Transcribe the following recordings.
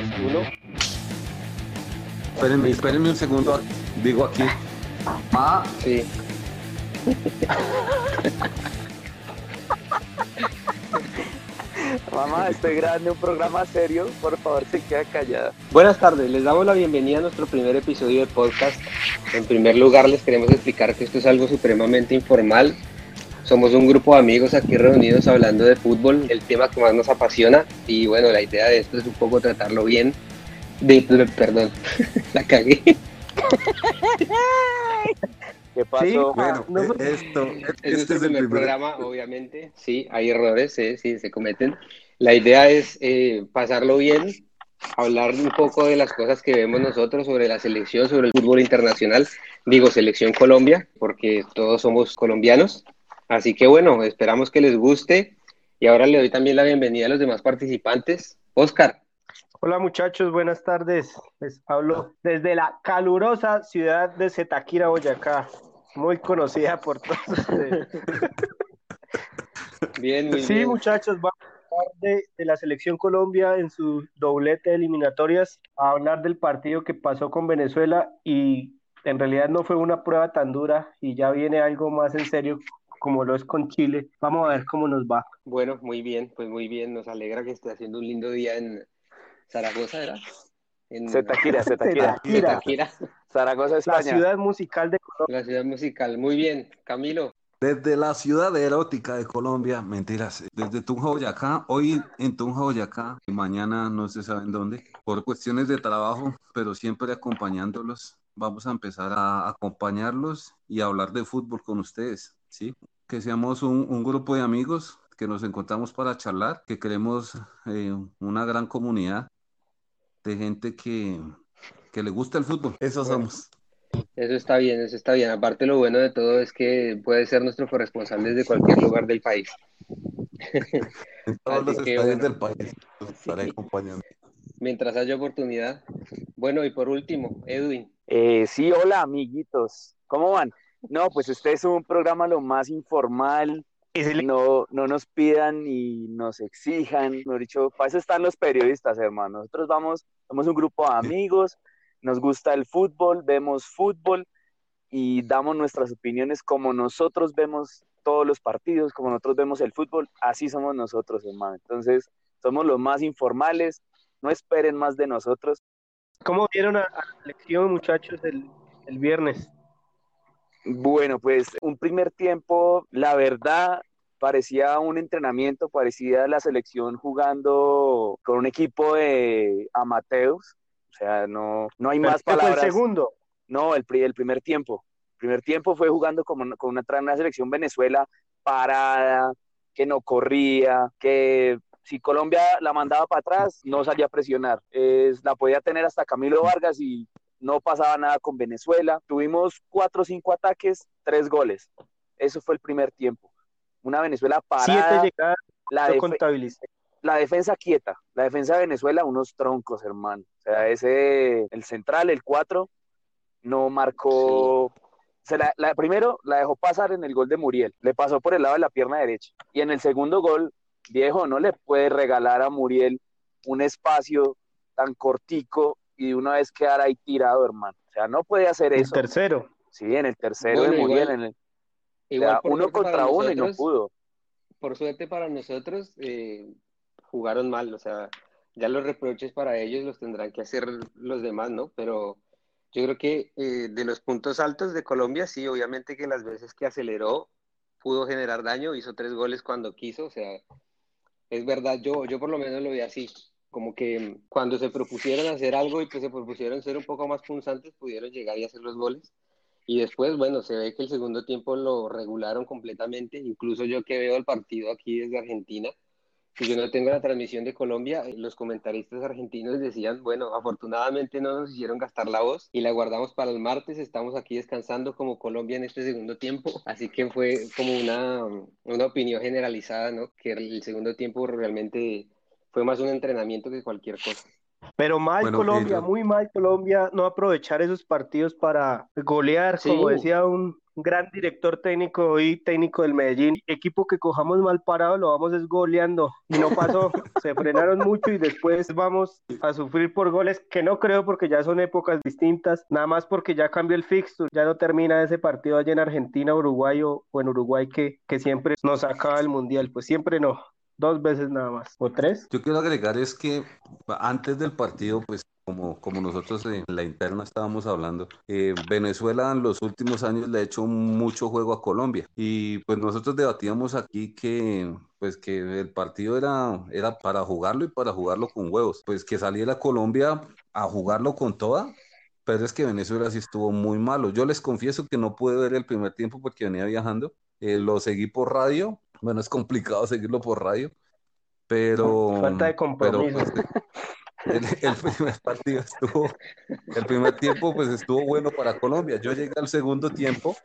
Bueno, 3, 2, 1. Espérenme, espérenme un segundo. Digo aquí. Ah, sí. Mamá, estoy grabando un programa serio, por favor se queda callada. Buenas tardes, les damos la bienvenida a nuestro primer episodio de podcast. En primer lugar, les queremos explicar que esto es algo supremamente informal. Somos un grupo de amigos aquí reunidos hablando de fútbol, el tema que más nos apasiona. Y bueno, la idea de esto es un poco tratarlo bien. De, perdón, la cagué. ¿Qué pasó? Bueno, No, eh, esto, Es este nuestro es el primer primer programa, obviamente. Sí, hay errores, sí, sí, se cometen. La idea es eh, pasarlo bien, hablar un poco de las cosas que vemos nosotros sobre la selección, sobre el fútbol internacional. Digo, selección Colombia, porque todos somos colombianos. Así que bueno, esperamos que les guste. Y ahora le doy también la bienvenida a los demás participantes. Oscar, Hola muchachos, buenas tardes. Les hablo desde la calurosa ciudad de Zetaquira, Boyacá, muy conocida por todos ustedes. bien, muy Sí, bien. muchachos, vamos a hablar de, de la selección Colombia en su doblete de eliminatorias, a hablar del partido que pasó con Venezuela y en realidad no fue una prueba tan dura y ya viene algo más en serio como lo es con Chile. Vamos a ver cómo nos va. Bueno, muy bien, pues muy bien. Nos alegra que esté haciendo un lindo día en Zaragoza, ¿verdad? En Zetaquira, Zetaquira. Zetaquira. Zetaquira, Zaragoza, La España. ciudad musical de Colombia. la ciudad musical. Muy bien, Camilo. Desde la ciudad erótica de Colombia, mentiras, desde Tunja, Boyacá, hoy en Tunja, Boyacá, y mañana no se sabe en dónde, por cuestiones de trabajo, pero siempre acompañándolos. Vamos a empezar a acompañarlos y a hablar de fútbol con ustedes, ¿sí? Que seamos un, un grupo de amigos que nos encontramos para charlar, que queremos eh, una gran comunidad de gente que, que le gusta el fútbol. Eso somos. Eso está bien, eso está bien. Aparte, lo bueno de todo es que puede ser nuestro corresponsal desde cualquier lugar del país. Todos los que, bueno. del país estaré Sí. acompañando. Mientras haya oportunidad. Bueno, y por último, Edwin. Eh, sí, hola amiguitos. ¿Cómo van? No, pues este es un programa lo más informal. No, no nos pidan ni nos exijan. Mejor dicho, para eso están los periodistas, hermano. Nosotros vamos, somos un grupo de amigos, nos gusta el fútbol, vemos fútbol y damos nuestras opiniones como nosotros vemos todos los partidos, como nosotros vemos el fútbol, así somos nosotros, hermano. Entonces, somos los más informales, no esperen más de nosotros. ¿Cómo vieron a, a la selección, muchachos, el, el viernes? Bueno, pues un primer tiempo, la verdad, parecía un entrenamiento, parecía la selección jugando con un equipo de amateurs. O sea, no, no hay más Fue el palabras. segundo. No, el, el primer tiempo. El primer tiempo fue jugando con, con una, una selección Venezuela parada, que no corría, que si Colombia la mandaba para atrás, no salía a presionar. Es, la podía tener hasta Camilo Vargas y no pasaba nada con Venezuela. Tuvimos cuatro o cinco ataques, tres goles. Eso fue el primer tiempo. Una Venezuela Siete parada, llegadas, la, contabilicé. la defensa quieta, la defensa de Venezuela, unos troncos, hermano. O sea, ese, el central, el 4, no marcó. Se la, la- primero la dejó pasar en el gol de Muriel, le pasó por el lado de la pierna derecha. Y en el segundo gol, viejo, no le puede regalar a Muriel un espacio tan cortico y de una vez quedar ahí tirado, hermano. O sea, no puede hacer El eso. tercero. Sí, en el tercero Bueno, de Muriel, igual- en el, o sea, uno contra uno y no pudo. por suerte para nosotros, eh, jugaron mal, o sea, ya los reproches para ellos los tendrán que hacer los demás, ¿no? Pero yo creo que eh, de los puntos altos de Colombia, sí, obviamente que las veces que aceleró pudo generar daño, hizo tres goles cuando quiso, o sea, es verdad, yo, yo por lo menos lo vi así, como que cuando se propusieron hacer algo y que se propusieron ser un poco más punzantes, pudieron llegar y hacer los goles. Y después, bueno, se ve que el segundo tiempo lo regularon completamente. Incluso yo que veo el partido aquí desde Argentina, si yo no tengo la transmisión de Colombia, eh, los comentaristas argentinos decían, bueno, afortunadamente no nos hicieron gastar la voz y la guardamos para el martes. Estamos aquí descansando como Colombia en este segundo tiempo. Así que fue como una, una opinión generalizada, ¿no? Que el segundo tiempo realmente fue más un entrenamiento que cualquier cosa. Pero mal Colombia, muy mal Colombia, no aprovechar esos partidos para golear, como decía un, gran director técnico y técnico del Medellín. Equipo que cojamos mal parado lo vamos esgoleando y no pasó. Se frenaron mucho y después vamos a sufrir por goles que no creo porque ya son épocas distintas, nada más porque ya cambió el fixture, ya no termina ese partido allá en Argentina, Uruguay o, en Uruguay que, que siempre nos acaba el mundial. Pues siempre no dos veces nada más, o tres. Yo quiero agregar es que antes del partido, pues como, como nosotros en la interna estábamos hablando, eh, Venezuela en los últimos años le ha hecho mucho juego a Colombia y pues nosotros debatíamos aquí que pues que el partido era, era para jugarlo y para jugarlo con huevos, pues que saliera Colombia a jugarlo con toda, pero es que Venezuela sí estuvo muy malo. Yo les confieso que no pude ver el primer tiempo porque venía viajando, eh, lo seguí por radio bueno, es complicado seguirlo por radio, pero... Falta de compromiso. Pues, el, primer partido estuvo, el primer tiempo pues estuvo bueno para Colombia. Yo llegué al segundo tiempo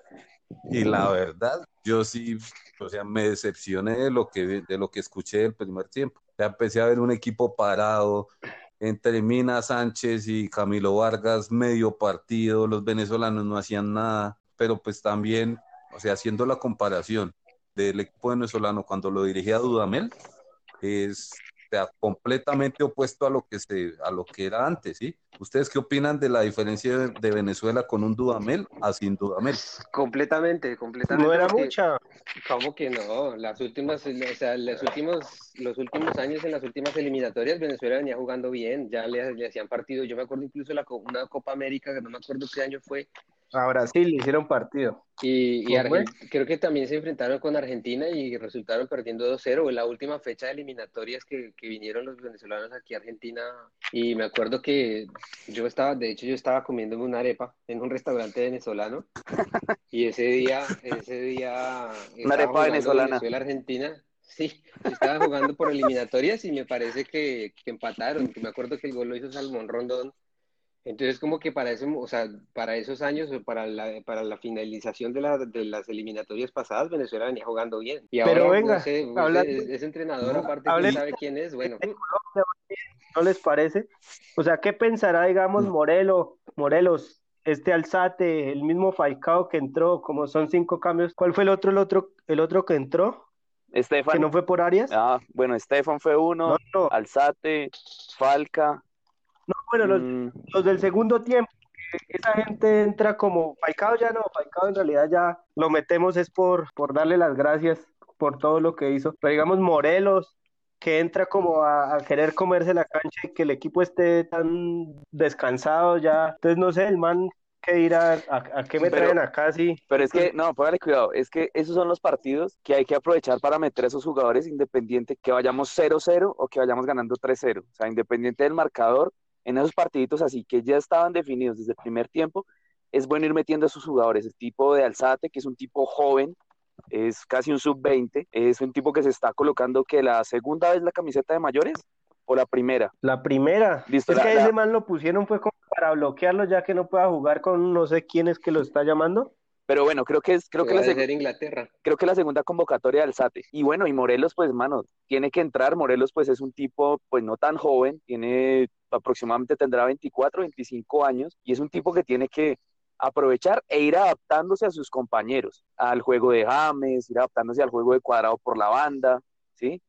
y la verdad, yo sí, o sea, me decepcioné de lo que, de lo que escuché el primer tiempo. Ya empecé a ver un equipo parado, entre Mina Sánchez y Camilo Vargas, medio partido, los venezolanos no hacían nada, pero pues también, o sea, haciendo la comparación, del equipo venezolano cuando lo dirigía Dudamel es completamente opuesto a lo que se a lo que era antes, ¿sí? ¿Ustedes qué opinan de la diferencia de, Venezuela con un Dudamel a sin Dudamel? Completamente, completamente. No era mucha. ¿Cómo que no? Las últimas, o sea, los últimos, los últimos años en las últimas eliminatorias Venezuela venía jugando bien, ya le, le hacían partido. Yo me acuerdo incluso de la una Copa América, que no me acuerdo qué año fue, a Brasil le hicieron partido. Y, creo que también se enfrentaron con Argentina y resultaron perdiendo 2-0 en la última fecha de eliminatorias que, que, vinieron los venezolanos aquí a Argentina. Y me acuerdo que yo estaba, de hecho yo estaba comiéndome una arepa en un restaurante venezolano y ese día, ese día... Una arepa venezolana. Venezuela-Argentina. Sí, estaba jugando por eliminatorias y me parece que, que empataron. Me acuerdo que el gol lo hizo Salmón Rondón entonces, como que para, ese, o sea, para esos años, para la, para la finalización de, la, de las eliminatorias pasadas, Venezuela venía jugando bien. Y ahora, venga, no sé, ese entrenador, aparte, no sabe quién es? Bueno. ¿No les parece? O sea, ¿qué pensará, digamos, Morelo, Morelos, este Alzate, el mismo Falcao que entró, como son cinco cambios? ¿Cuál fue el otro, el otro, el otro que entró? Estefan. ¿Que no fue por Arias? Ah, bueno, Estefan fue uno, Alzate, Falca, no, bueno, mm. los, del segundo tiempo, esa gente entra como Falcao ya no, Falcao en realidad ya lo metemos es por, por darle las gracias por todo lo que hizo. Pero digamos Morelos, que entra como a, querer comerse la cancha y que el equipo esté tan descansado ya. Entonces, no sé, el man que ir a, a, qué me traen acá, sí. Pero es que, no, póngale cuidado, es que esos son los partidos que hay que aprovechar para meter a esos jugadores independiente que vayamos 0-0 o que vayamos ganando 3-0. O sea, independiente del marcador, en esos partiditos así que ya estaban definidos desde el primer tiempo, es bueno ir metiendo a sus jugadores. El tipo de Alzate, que es un tipo joven, es casi un sub-20, es un tipo que se está colocando que la segunda vez la camiseta de mayores o la primera. La primera. es que ese man lo pusieron fue como para bloquearlo ya que no pueda jugar con no sé quién es que lo está llamando. Pero bueno, creo que es, creo que la Inglaterra. Creo que la segunda convocatoria de Alzate. Y bueno, y Morelos, pues, mano, tiene que entrar. Morelos, pues, es un tipo, pues, no tan joven, tiene aproximadamente tendrá 24, 25 años, y es un tipo que tiene que aprovechar e ir adaptándose a sus compañeros, al juego de James, ir adaptándose al juego de cuadrado por la banda, ¿sí?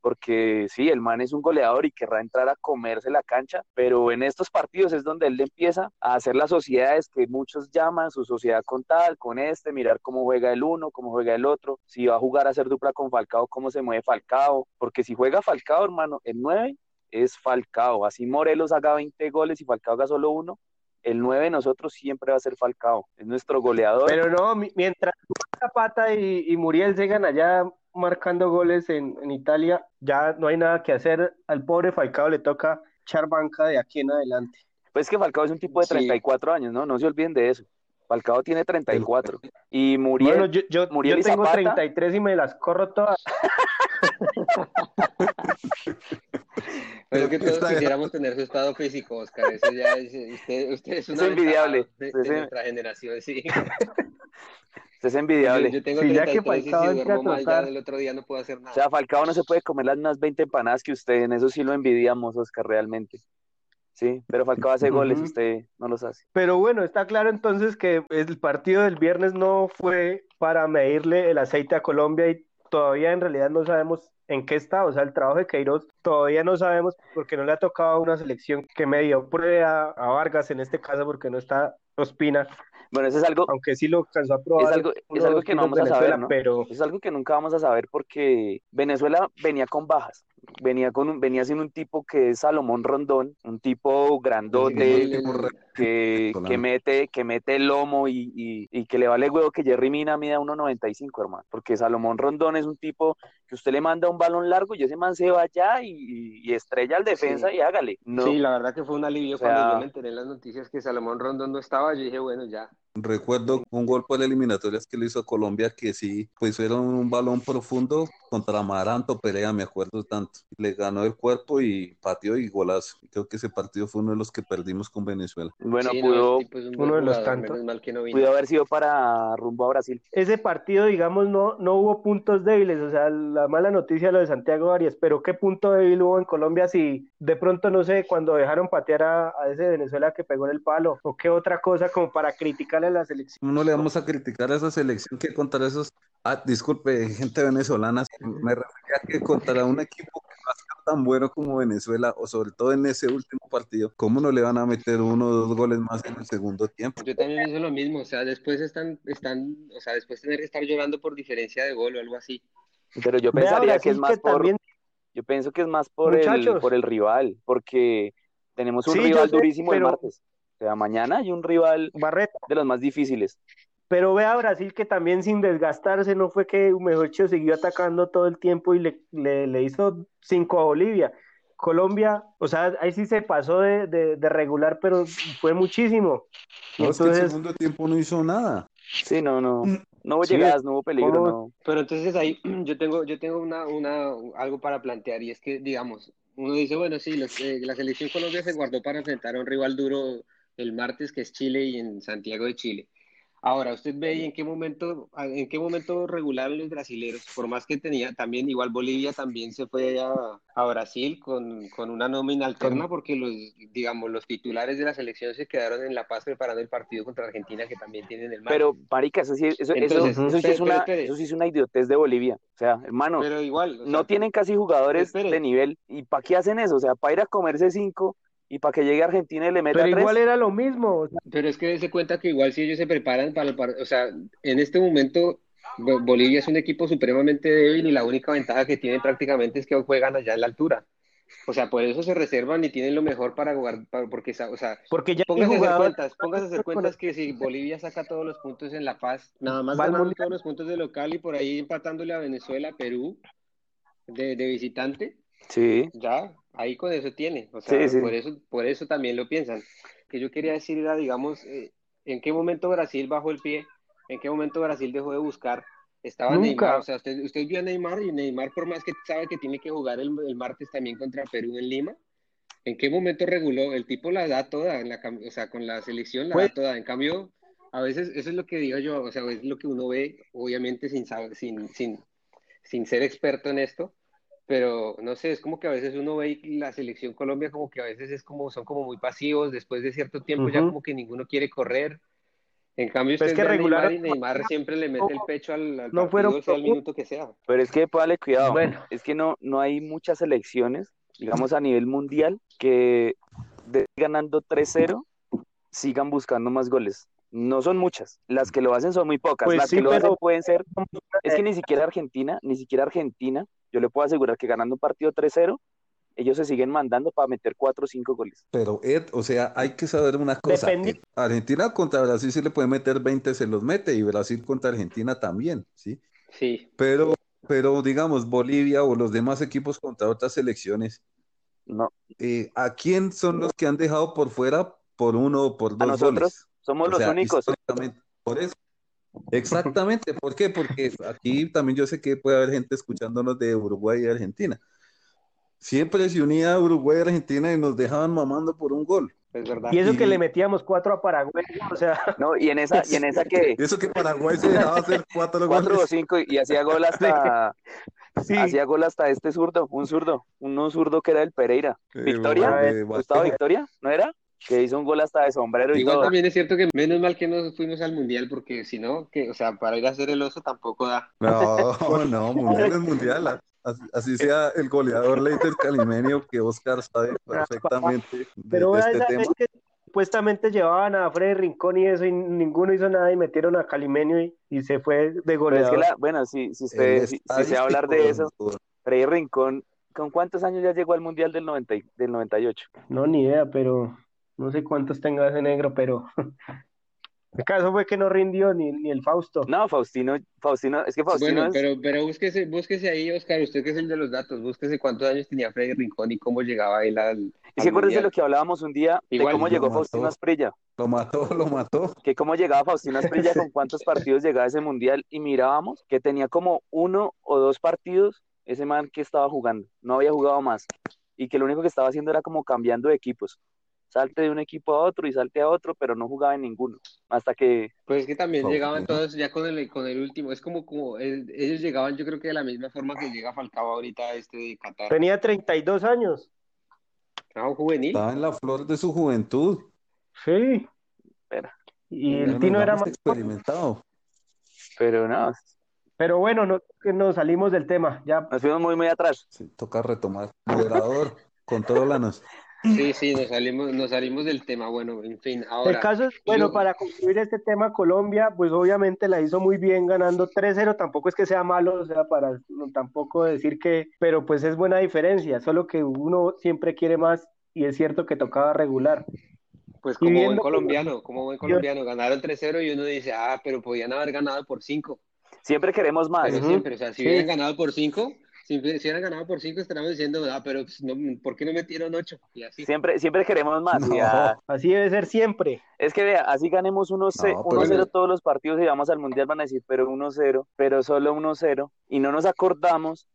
Porque sí, el man es un goleador y querrá entrar a comerse la cancha, pero en estos partidos es donde él empieza a hacer las sociedades que muchos llaman su sociedad con tal, con este, mirar cómo juega el uno, cómo juega el otro, si va a jugar a hacer dupla con Falcao, cómo se mueve Falcao, porque si juega Falcao, hermano, el 9 es Falcao. Así Morelos haga 20 goles y Falcao haga solo uno, el 9 de nosotros siempre va a ser Falcao. Es nuestro goleador. Pero no, mientras Zapata y, y Muriel sigan allá marcando goles en, Italia, ya no hay nada que hacer. Al pobre Falcao le toca echar banca de aquí en adelante. Pues que Falcao es un tipo de 34 años, ¿no? No se olviden de eso. Falcao tiene 34. Y Muriel. Bueno, yo, yo, yo tengo 33 y me las corro todas. Pero que todos quisiéramos tener su estado físico, Oscar. Eso ya es, usted, es una envidiable. De, nuestra generación, sí. Usted es envidiable. Yo, tengo sí, ya que Falcao y duermo mal, ya el otro día no puedo hacer nada. O sea, Falcao no se puede comer las unas 20 empanadas que usted, en eso sí lo envidiamos, Oscar, realmente. Sí, pero Falcao hace goles, usted no los hace. Pero bueno, está claro entonces que el partido del viernes no fue para medirle el aceite a Colombia y todavía en realidad no sabemos en qué está, o sea, el trabajo de Queiroz todavía no sabemos porque no le ha tocado una selección que medio prueba a Vargas en este caso porque no está Ospina. Bueno, eso es algo. Aunque sí lo alcanzó a probar. Es algo, es algo que no vamos a saber, ¿no? Pero... Es algo que nunca vamos a saber porque Venezuela venía con bajas venía con un, venía siendo un tipo que es Salomón Rondón, un tipo grandote que, que, mete, que mete el lomo y, y, que le vale huevo que Jerry Mina mida 1.95, hermano, porque Salomón Rondón es un tipo que usted le manda un balón largo y ese man se va allá y, estrella al defensa y hágale. Sí, la verdad que fue un alivio cuando yo me enteré en las noticias que Salomón Rondón no estaba, yo dije, bueno, ya, Recuerdo un gol por eliminatorias que le hizo a Colombia que sí, pues era un balón profundo contra Maranto Pelea, me acuerdo tanto. Le ganó el cuerpo y pateó y golazo. Creo que ese partido fue uno de los que perdimos con Venezuela. Bueno, pudo, uno de los tantos. pudo haber sido para rumbo a Brasil. Ese partido, digamos, no, no hubo puntos débiles. O sea, la mala noticia lo de Santiago Arias, pero ¿qué punto débil hubo en Colombia si de pronto, no sé, cuando dejaron patear a, a ese Venezuela que pegó en el palo? ¿O qué otra cosa como para criticar la selección. No le vamos a criticar a esa selección que contra esos, ah, disculpe, gente venezolana, me refería a que contra un equipo que no ha tan bueno como Venezuela, o sobre todo en ese último partido, ¿cómo no le van a meter uno o dos goles más en el segundo tiempo? Yo también pienso lo mismo, o sea, después están, están, o sea, después tener que estar llorando por diferencia de gol o algo así. Pero yo pensaría que es más por, yo pienso que es más por el, por el rival, porque tenemos un rival durísimo el martes sea, mañana hay un rival Barreta. de los más difíciles. Pero ve a Brasil que también sin desgastarse, no fue que Humejocho siguió atacando todo el tiempo y le, le, hizo cinco a Bolivia. Colombia, o sea, ahí sí se pasó de, de, regular, pero fue muchísimo. No, entonces... es que el segundo tiempo no hizo nada. Sí, no, no. No hubo llegadas, no hubo peligro, no. Pero entonces ahí yo tengo, yo tengo una, una, algo para plantear y es que, digamos, uno dice, bueno, sí, los, eh, la selección Colombia se guardó para enfrentar a un rival duro el martes, que es Chile, y en Santiago de Chile. Ahora, usted ve en qué momento, en qué momento regularon los brasileros, por más que tenía también, igual Bolivia también se fue a, a Brasil con, con, una nómina alterna, porque los, digamos, los titulares de la selección se quedaron en La Paz preparando el partido contra Argentina, que también tienen el mar. Pero, Parica, eso sí, eso, eso, sí es una, eso sí es una idiotez de Bolivia. O sea, hermano, pero igual, no tienen casi jugadores de nivel. ¿Y para qué hacen eso? O sea, para ir a comerse cinco y para que llegue a Argentina y le meta Pero igual era lo mismo. Pero es que se cuenta que igual si ellos se preparan para el o sea, en este momento Bolivia es un equipo supremamente débil y la única ventaja que tiene prácticamente es que juegan allá en la altura. O sea, por eso se reservan y tienen lo mejor para jugar, porque, o sea, porque ya póngase a hacer cuentas, póngase a hacer cuentas que si Bolivia saca todos los puntos en La Paz, nada más ganando todos los puntos de local y por ahí empatándole a Venezuela, Perú, de, de visitante, sí. ya, ahí con eso tiene, o sea, por eso, por eso también lo piensan. Que yo quería decir era, digamos, eh, en qué momento Brasil bajó el pie, en qué momento Brasil dejó de buscar. Estaba Neymar, o sea, usted, usted vio a Neymar y Neymar, por más que sabe que tiene que jugar el, martes también contra Perú en Lima, ¿en qué momento reguló? El tipo la da toda, en la, o sea, con la selección la da pues toda. En cambio, a veces, eso es lo que digo yo, o sea, es lo que uno ve, obviamente sin, sin, sin, sin ser experto en esto, pero no sé, es como que a veces uno ve la selección Colombia como que a veces es como, son como muy pasivos, después de cierto tiempo ya como que ninguno quiere correr. En cambio, pues es que regular... Neymar, y Neymar siempre le mete el pecho al, al no partido, sea el minuto que sea. Pero es que, póngale cuidado, bueno. es que no, no hay muchas selecciones, digamos a nivel mundial, que de ganando 3-0 sigan buscando más goles. No son muchas, las que lo hacen son muy pocas, pues las que lo hacen pueden ser, es que ni siquiera Argentina, ni siquiera Argentina yo le puedo asegurar que ganando un partido 3-0, ellos se siguen mandando para meter 4 o 5 goles. Pero Ed, o sea, hay que saber una cosa. Argentina contra Brasil sí le puede meter 20, se los mete, y Brasil contra Argentina también, ¿sí? Sí. Pero, pero digamos, Bolivia o los demás equipos contra otras selecciones, no. Eh, ¿a quién son los que han dejado por fuera por uno o por dos ¿A nosotros? Somos los únicos. Por eso, Exactamente, ¿por qué? Porque aquí también yo sé que puede haber gente escuchándonos de Uruguay y Argentina. Siempre se unía Uruguay y Argentina y nos dejaban mamando por un gol. Es verdad. Y eso que le metíamos cuatro a Paraguay, o sea. No, y en esa, y en esa que. Eso que Paraguay se dejaba hacer cuatro, cuatro o cinco y, hacía gol hasta, Sí. Hacía gol hasta este zurdo, un zurdo, un zurdo que era el Pereira. ¿Victoria? ¿Gustavo Victoria? ¿No era? Que hizo un gol hasta de sombrero y Igual todo. también es cierto que menos mal que no fuimos al mundial, porque si no, que, o sea, para ir a hacer el oso tampoco da. No, no, mundial es mundial. Así, sea el goleador Leiter Calimenio, que Oscar sabe perfectamente. Pero este tema. que supuestamente llevaban a Freddy Rincón y eso, y ninguno hizo nada y metieron a Calimenio y, se fue de goleador. bueno, si, si, usted, si, se va a hablar de eso, Freddy Rincón, ¿con cuántos años ya llegó al mundial del, 90, del 98? No, ni idea, pero no sé cuántos tenga ese negro, pero el caso fue que no rindió ni, ni el Fausto. No, Faustino, Faustino, es que Faustino bueno, pero, pero búsquese, búsquese ahí, Oscar, usted que es el de los datos, búsquese cuántos años tenía Freddy Rincón y cómo llegaba él al. Y si acuerdas de lo que hablábamos un día, de cómo llegó Faustino Asprilla. Lo mató, lo mató. Que cómo llegaba Faustino Asprilla, con cuántos partidos llegaba ese mundial, y mirábamos que tenía como uno o dos partidos ese man que estaba jugando, no había jugado más, y que lo único que estaba haciendo era como cambiando de equipos salte de un equipo a otro y salte a otro, pero no jugaba en ninguno. Hasta que. Pues es que también llegaban todos ya con el, con el último. Es como, como ellos llegaban, yo creo que de la misma forma que llega Falcao ahorita este de Qatar. Tenía 32 años. Ah, juvenil. Estaba en la flor de su juventud. Sí. Espera. Y el Tino era más experimentado. Pero no. Pero bueno, no, que nos salimos del tema. Ya. Nos fuimos muy, muy atrás. Sí, toca retomar. Moderador, lanos. Sí, sí, nos salimos, nos salimos del tema. Bueno, en fin, ahora. El caso es, bueno, para concluir este tema, Colombia, pues obviamente la hizo muy bien ganando 3-0. Tampoco es que sea malo, o sea, para tampoco decir que, pero pues es buena diferencia. Solo que uno siempre quiere más y es cierto que tocaba regular. Pues como buen colombiano, como buen colombiano, ganaron 3-0 y uno dice, ah, pero podían haber ganado por 5. Siempre queremos más. Pero siempre, o sea, si hubieran ganado por 5, si, si hubieran ganado por 5, estaríamos diciendo, ah, pero pues, no, ¿por qué no metieron 8? Y así. Siempre, siempre queremos más. Así debe ser siempre. Es que vea, así ganemos 1-0 todos los partidos y vamos al Mundial, van a decir, pero 1-0, pero solo 1-0. Y no nos acordamos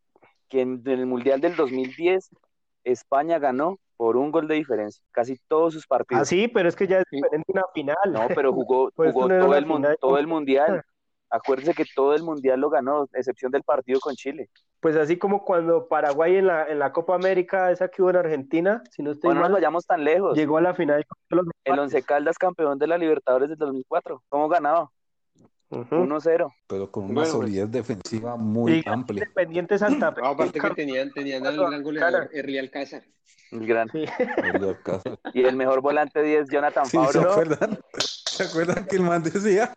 que en, el Mundial del 2010 España ganó por un gol de diferencia, casi todos sus partidos. Ah, sí, pero es que ya es diferente una final. No, pero jugó, pues jugó todo, el, todo el Mundial. Acuérdense que todo el mundial lo ganó, excepción del partido con Chile. Pues así como cuando Paraguay en la, en la Copa América, esa que hubo en Argentina, si no estoy bueno, no nos vayamos tan lejos. Llegó a la final. El Once Caldas campeón de la Libertadores del 2004. ¿Cómo ganaba? 1-0. Pero con una solidez pues, defensiva muy amplia. Independientes hasta. No, aparte que tenían, tenían al gran goleador, Casa. El gran. Sí. Y el mejor volante 10, Jonathan sí, ¿Se acuerdan? ¿Se acuerdan que el man decía?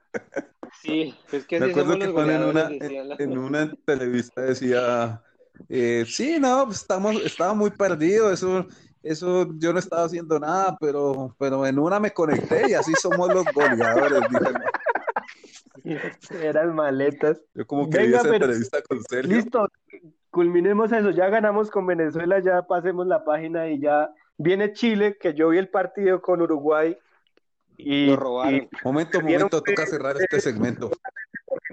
Sí, es que Me acuerdo que en una, en, una entrevista decía, eh, sí, no, pues estamos, estaba muy perdido, eso, eso yo no estaba haciendo nada, pero, pero en una me conecté y así somos los goleadores, Eran maletas. Yo como que Venga, esa entrevista con Sergio. Listo, culminemos eso, ya ganamos con Venezuela, ya pasemos la página y ya viene Chile, que yo vi el partido con Uruguay y, lo robaron. momento, momento, toca cerrar este segmento.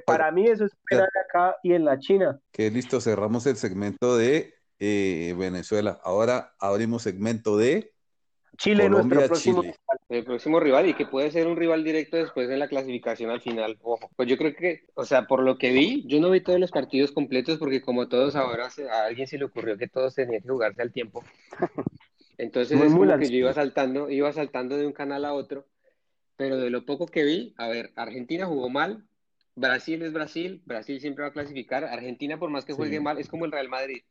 Para mí eso es esperar acá y en la China. Que listo, cerramos el segmento de eh, Venezuela. Ahora abrimos segmento de Chile, nuestro próximo El próximo rival y que puede ser un rival directo después de la clasificación al final. Ojo, pues yo creo que, o sea, por lo que vi, yo no vi todos los partidos completos porque como todos ahora a alguien se le ocurrió que todos tenían que jugarse al tiempo. Entonces es como que yo iba saltando, iba saltando de un canal a otro pero de lo poco que vi, a ver, Argentina jugó mal, Brasil es Brasil, Brasil siempre va a clasificar, Argentina por más que juegue mal, es como el Real Madrid,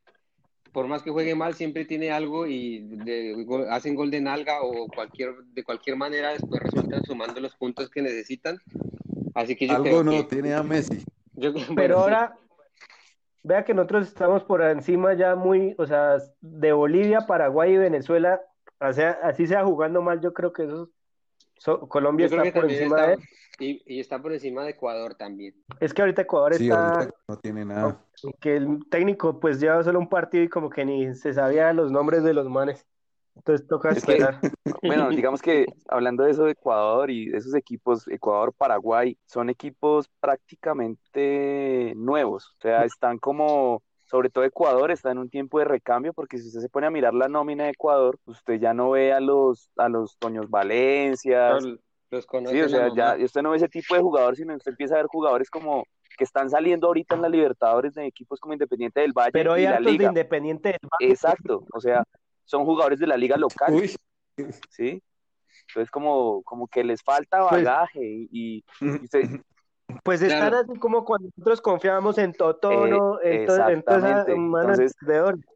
por más que juegue mal siempre tiene algo y hacen gol de nalga o cualquier, de cualquier manera después resultan sumando los puntos que necesitan. Así que yo algo no tiene a Messi. pero ahora, vea que nosotros estamos por encima ya muy, o sea, de Bolivia, Paraguay y Venezuela, o sea, así sea jugando mal, yo creo que Colombia está por encima de y, está por encima de Ecuador también. Es que ahorita Ecuador está no tiene nada. Que el técnico pues lleva solo un partido y como que ni se sabía los nombres de los manes. Entonces toca esperar. bueno, digamos que hablando de eso de Ecuador y de esos equipos, Ecuador, Paraguay, son equipos prácticamente nuevos. O sea, están como sobre todo Ecuador está en un tiempo de recambio, porque si usted se pone a mirar la nómina de Ecuador, usted ya no ve a los, a los Toños Valencia. los sí, o sea, ya usted no ve ese tipo de jugadores, sino usted empieza a ver jugadores como que están saliendo ahorita en la Libertadores de equipos como Independiente del Valle Pero hay y la de. Independiente del Valle. Exacto, o sea, son jugadores de la liga local, Uy, ¿sí? Entonces como, como que les falta Pues- bagaje y, y- y usted- Pues están Claro. así como cuando nosotros confiábamos en Totono, to- en todas.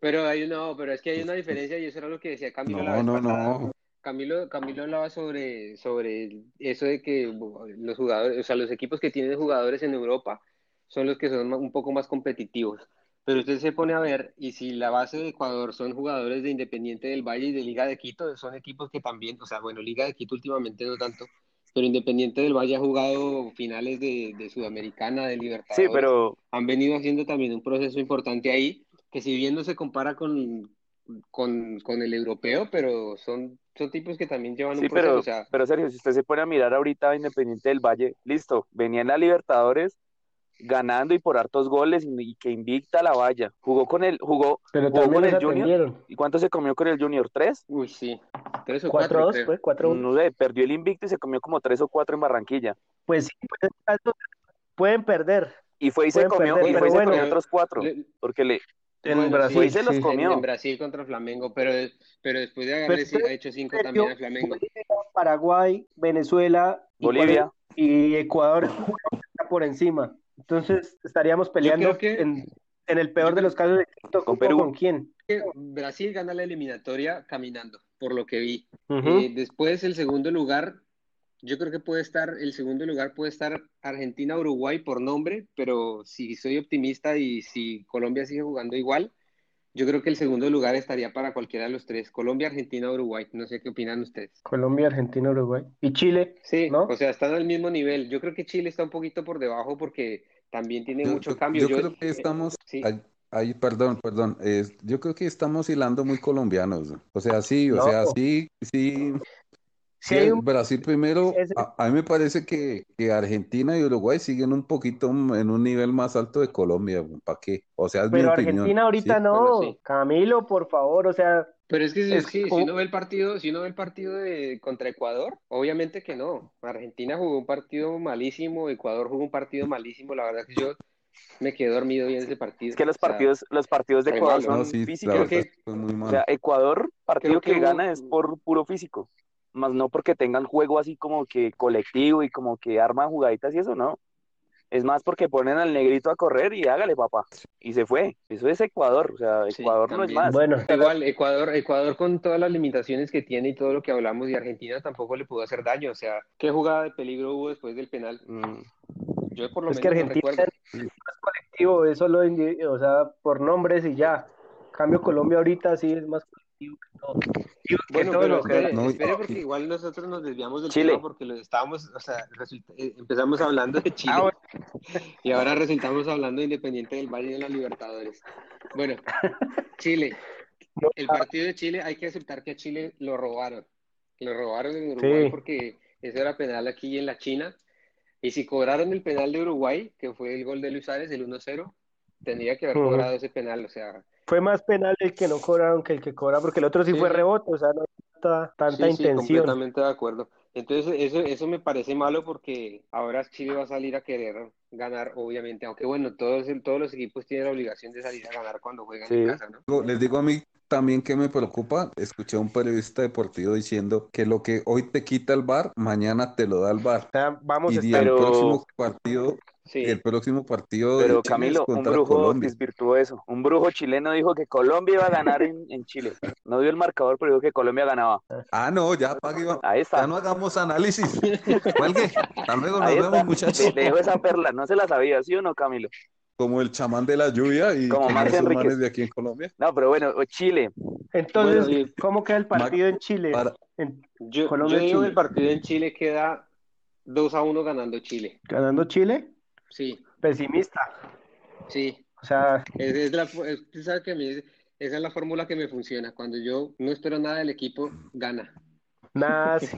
Pero hay no, pero es que hay una diferencia y eso era lo que decía Camilo la no, vez no, pasada. no. Camilo, Camilo hablaba sobre, sobre eso de que los jugadores, o sea, los equipos que tienen jugadores en Europa son los que son un poco más competitivos. Pero usted se pone a ver, y si la base de Ecuador son jugadores de Independiente del Valle y de Liga de Quito, son equipos que también, o sea, bueno, Liga de Quito últimamente no tanto, pero Independiente del Valle ha jugado finales de, de Sudamericana, de sí, Libertadores pero han venido haciendo también un proceso importante ahí, que si bien no se compara con, con, con el europeo, pero son, son tipos que también llevan Sí, un proceso, pero, o sea, pero Sergio, si usted se pone a mirar ahorita Independiente del Valle, listo, venía en la Libertadores ganando y por hartos goles y, que invicta la valla. Jugó con el, jugó, Pero jugó con el Junior. ¿Y cuánto se comió con el Junior? ¿Tres? uy, sí, tres o cuatro, 4-2, creo. pues, 4-1. No sé, perdió el invicto y se comió como tres o cuatro en Barranquilla. Pues sí, pues, pueden perder. Y fue y se comió, perder, y fue y se comió otros cuatro, Le- porque le, En bueno, Brasil, fue y se los sí. comió. En, en Brasil contra Flamengo, pero, pero después de haberle ha hecho cinco pero- también a Flamengo. Paraguay, Venezuela y, Bolivia. y Ecuador está por encima. Entonces estaríamos peleando que- en, en el peor de los casos de quinto Con Perú. ¿Con quién? Brasil gana la eliminatoria caminando, por lo que vi. Eh, después el segundo lugar, yo creo que puede estar, el segundo lugar puede estar Argentina-Uruguay por nombre, pero si soy optimista y si Colombia sigue jugando igual, yo creo que el segundo lugar estaría para cualquiera de los tres, Colombia, Argentina, Uruguay. No sé qué opinan ustedes. Colombia, Argentina, Uruguay. Y Chile, Sí, ¿no? o sea, están al mismo nivel. Yo creo que Chile está un poquito por debajo porque también tiene Yo, mucho yo- cambio. yo Yo- creo que estamos, sí. ahí, ahí, perdón, perdón, yo creo que estamos hilando muy colombianos. O sea, sí, o No. sea, sí, sí, Sí sí, hay un- Brasil primero, a, a mí me parece que, que Argentina y Uruguay siguen un poquito en un nivel más alto de Colombia, ¿para qué? O sea, es mi Pero opinión. Argentina ahorita ¿sí? no. Camilo, por favor, o sea, Pero es que si, Es sí, si uno ve el partido, si uno ve el partido de contra Ecuador, obviamente que no. Argentina jugó un partido malísimo, Ecuador jugó un partido malísimo. La verdad que yo me quedé dormido viendo ese partido. Es que los O sea, partidos, los partidos de Ecuador son No, sí, la físicos. que- es que O sea, Ecuador, partido que que gana es por puro físico, más no porque tengan juego así como que colectivo y como que arman jugaditas y eso, no. Es más porque ponen al negrito a correr y hágale, papá. Y se fue. Eso es Ecuador, o sea, Sí, Ecuador no es más. bueno, Igual, Ecuador, Ecuador con todas las limitaciones que tiene y todo lo que hablamos, y Argentina tampoco le pudo hacer daño. O sea, ¿qué jugada de peligro hubo después del penal? Mm, Yo por lo es que menos no Argentina recuerdo. es más colectivo, es solo, o sea, por nombres y ya. Cambio Colombia ahorita sí es más colectivo que todo. Digo que Bueno, todo pero espere, No, espere porque igual nosotros nos desviamos del Chile. tema porque lo estábamos, o sea, resulta- eh, empezamos hablando de Chile Ah, y ahora resultamos hablando de Independiente del Valle y de la Libertadores. Bueno, Chile. El partido de Chile, hay que aceptar que a Chile lo robaron. Lo robaron en Uruguay Sí. porque eso era penal aquí en la China. Y si cobraron el penal de Uruguay, que fue el gol de Luis Suárez, el 1-0, tendría que haber cobrado ese penal. O sea, Fue más penal el que no cobraron que el que cobra, porque el otro sí Sí, fue rebote, o sea, no hay tanta, tanta Sí, sí, intención. completamente de acuerdo. Entonces, eso, eso me parece malo porque ahora Chile va a salir a querer ganar, obviamente, aunque bueno, todos, todos los equipos tienen la obligación de salir a ganar cuando juegan en casa, ¿no? Les digo a mí también que me preocupa. Escuché a un periodista deportivo diciendo que lo que hoy te quita el bar, mañana te lo da el bar. O sea, vamos Y a el estar. Próximo partido, Sí, el próximo partido de Pero Chile Camilo, es un brujo Colombia. desvirtuó eso. Un brujo chileno dijo que Colombia iba a ganar en, en Chile. No dio el marcador, pero dijo que Colombia ganaba. Ah, no, ya pague, Ahí ya está. no hagamos análisis. Cuelgue. Hasta luego, nos Ahí vemos, está. muchachos. Le, le dejo esa perla. No se la sabía, ¿sí o no, Camilo? Como el chamán de la lluvia y Como Max manes de aquí en Colombia. No, pero bueno, Chile. Entonces, Bueno, ¿cómo queda el partido en Chile? Para- En- yo, Colombia, yo digo Chile. el partido en Chile queda 2 a 1 ganando Chile. ganando Chile, Sí, pesimista. sí. O sea, Es, es la, es- usted sabe que a mí es- esa es la fórmula que me funciona. Cuando yo no espero nada del equipo, gana. nada, sí.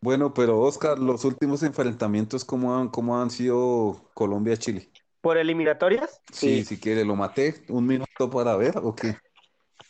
Bueno, pero Oscar, los últimos enfrentamientos, ¿cómo han, cómo han sido Colombia-Chile? ¿Por eliminatorias? Sí, Sí. si quiere, lo maté. Un minuto para ver, ¿o qué?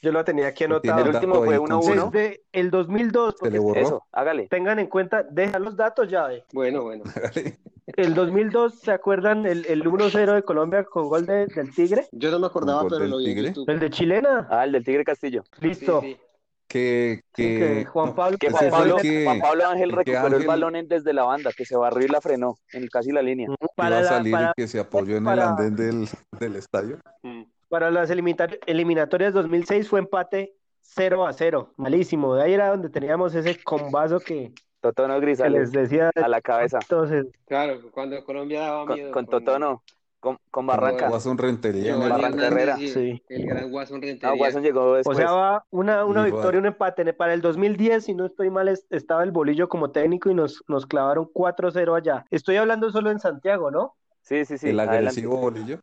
Yo lo tenía aquí ¿O tiene anotado. El último fue ahí 1-1. conciso? Desde el 2002, ¿Se le porque borró? Eso, hágale. tengan en cuenta, deja los datos ya. eh. Bueno, bueno. El 2002, ¿se acuerdan el, el 1-0 de Colombia con gol de- del Tigre? Yo no me acordaba, ¿Un gol pero lo vi. El de Chilena. Ah, el del Tigre Castillo. Listo. Sí, sí. Que, Sí, que, que Juan Pablo. Que Juan el Pablo, que- Juan Pablo Ángel el que recuperó el Ángel- balón en- desde la banda, que se barrió y la frenó en casi la línea. iba Para, a la- salir para, y que se apoyó en el para- andén del, del estadio. Mm. Para las eliminatorias 2006 fue empate 0 a 0. Malísimo. De ahí era donde teníamos ese combazo que, Totono que Grisales les decía. a la cabeza. Entonces, Claro, cuando Colombia daba Con, miedo. con Totono, con, con Barranca. Guasón Rentería Giovanni Barranca Herrera. Sí. El gran Guasón Ah, Rentería. Guasón llegó o después. sea, va una, una Igual. victoria, un empate. Para el 2010, si no estoy mal, es- estaba el Bolillo como técnico y nos, nos clavaron 4-0 allá. Estoy hablando solo en Santiago, ¿no? Sí, sí, sí. el adelante. agresivo bolillo.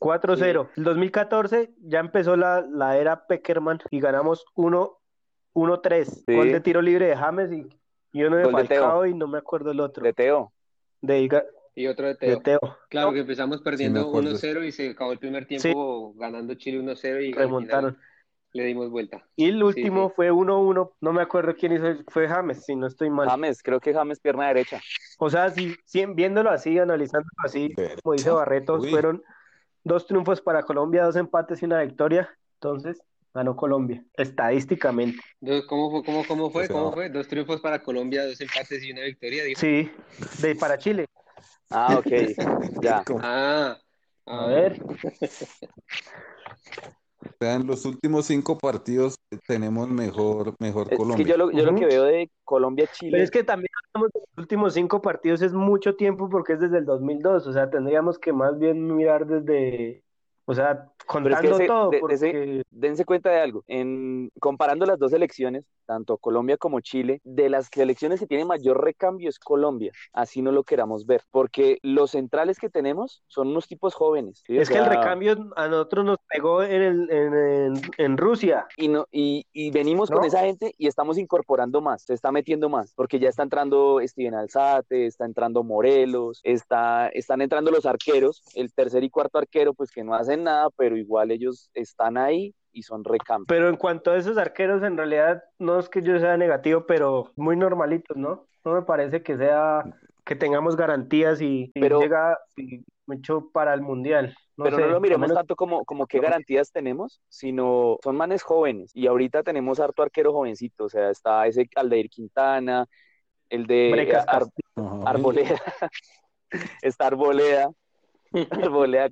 4-0. El 2014 ya empezó la, la era Peckerman y ganamos 1 1-3. Sí. Gol de tiro libre de James y, y uno de Gol de Teo. Falcao y no me acuerdo el otro. De Teo. De, Iga- Y otro de de Teo. Teo. Claro que empezamos perdiendo acuerdo. 1-0 y se acabó el primer tiempo ganando Chile 1-0 y Remontaron. le dimos vuelta. Y el último sí. fue 1-1. No me acuerdo quién hizo. Fue James, si no estoy mal. James, creo que James pierna derecha. O sea, si, si viéndolo así, analizándolo así, como dice Barretos, Uy. fueron dos triunfos para Colombia, dos empates y una victoria. Entonces, ganó Colombia, estadísticamente. Dos- ¿Cómo fue? ¿Cómo, cómo fue? ¿Cómo fue? Dos triunfos para Colombia, dos empates y una victoria. dijo. Sí, de para Chile. Ah, ok. Ya. Ah, A ver, O sea, en los últimos cinco partidos tenemos mejor, mejor Es Colombia. que yo lo, yo lo Ujú. que veo de pero Colombia-Chile. es que también hablamos de los últimos cinco partidos, es mucho tiempo porque es desde el 2002, o sea, tendríamos que más bien mirar desde, o sea, contando todo, de- de porque ese- dense cuenta de algo. En, comparando las dos selecciones, tanto Colombia como Chile, de las selecciones que tienen mayor recambio es Colombia, así no lo queramos ver, porque los centrales que tenemos son unos tipos jóvenes. ¿sí? O es que el sea, recambio a nosotros nos pegó en, el, en, en- en Rusia. Y, no, y, y venimos con esa gente y estamos incorporando más, se está metiendo más, porque ya está entrando Steven Alzate, está entrando Morelos, está, están entrando los arqueros, el tercer y cuarto arquero, pues que no hacen nada, pero igual ellos están ahí y son recambios. Pero en cuanto a esos arqueros, en realidad no es que yo sea negativo, pero muy normalitos, ¿no? No me parece que sea que tengamos garantías y, y Pero- llega y mucho para el mundial. No pero sé, no lo miremos menos- tanto como, como qué garantías tenemos, sino son manes jóvenes. Y ahorita tenemos harto arquero jovencito, o sea, está ese Aldair Quintana, el de Ar-. Arboleda, está Arboleda, Arboleda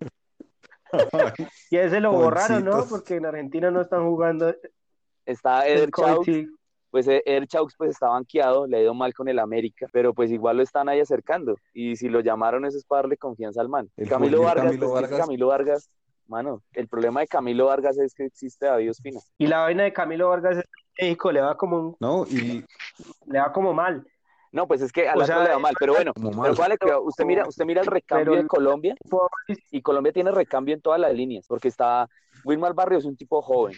Y a ese lo borraron, ¿no? Porque en Argentina no están jugando está Eder pues eh, Eder Chaux pues está banqueado, le ha ido mal con el América, pero pues igual lo están ahí acercando. Y si lo llamaron eso es para darle confianza al man. El Camilo juvenil Vargas, Camilo pues, Vargas. Camilo Vargas, mano, el problema de Camilo Vargas es que existe David Ospina. Y la vaina de Camilo Vargas es que México le va como un- No, y le va como mal. No, pues es que al O otro sea, le va mal, pero bueno, pero póngale cuidado, usted mira, usted mira el recambio Pero- de Colombia y Colombia tiene recambio en todas las líneas, porque está Wilmar Barrios, un tipo joven,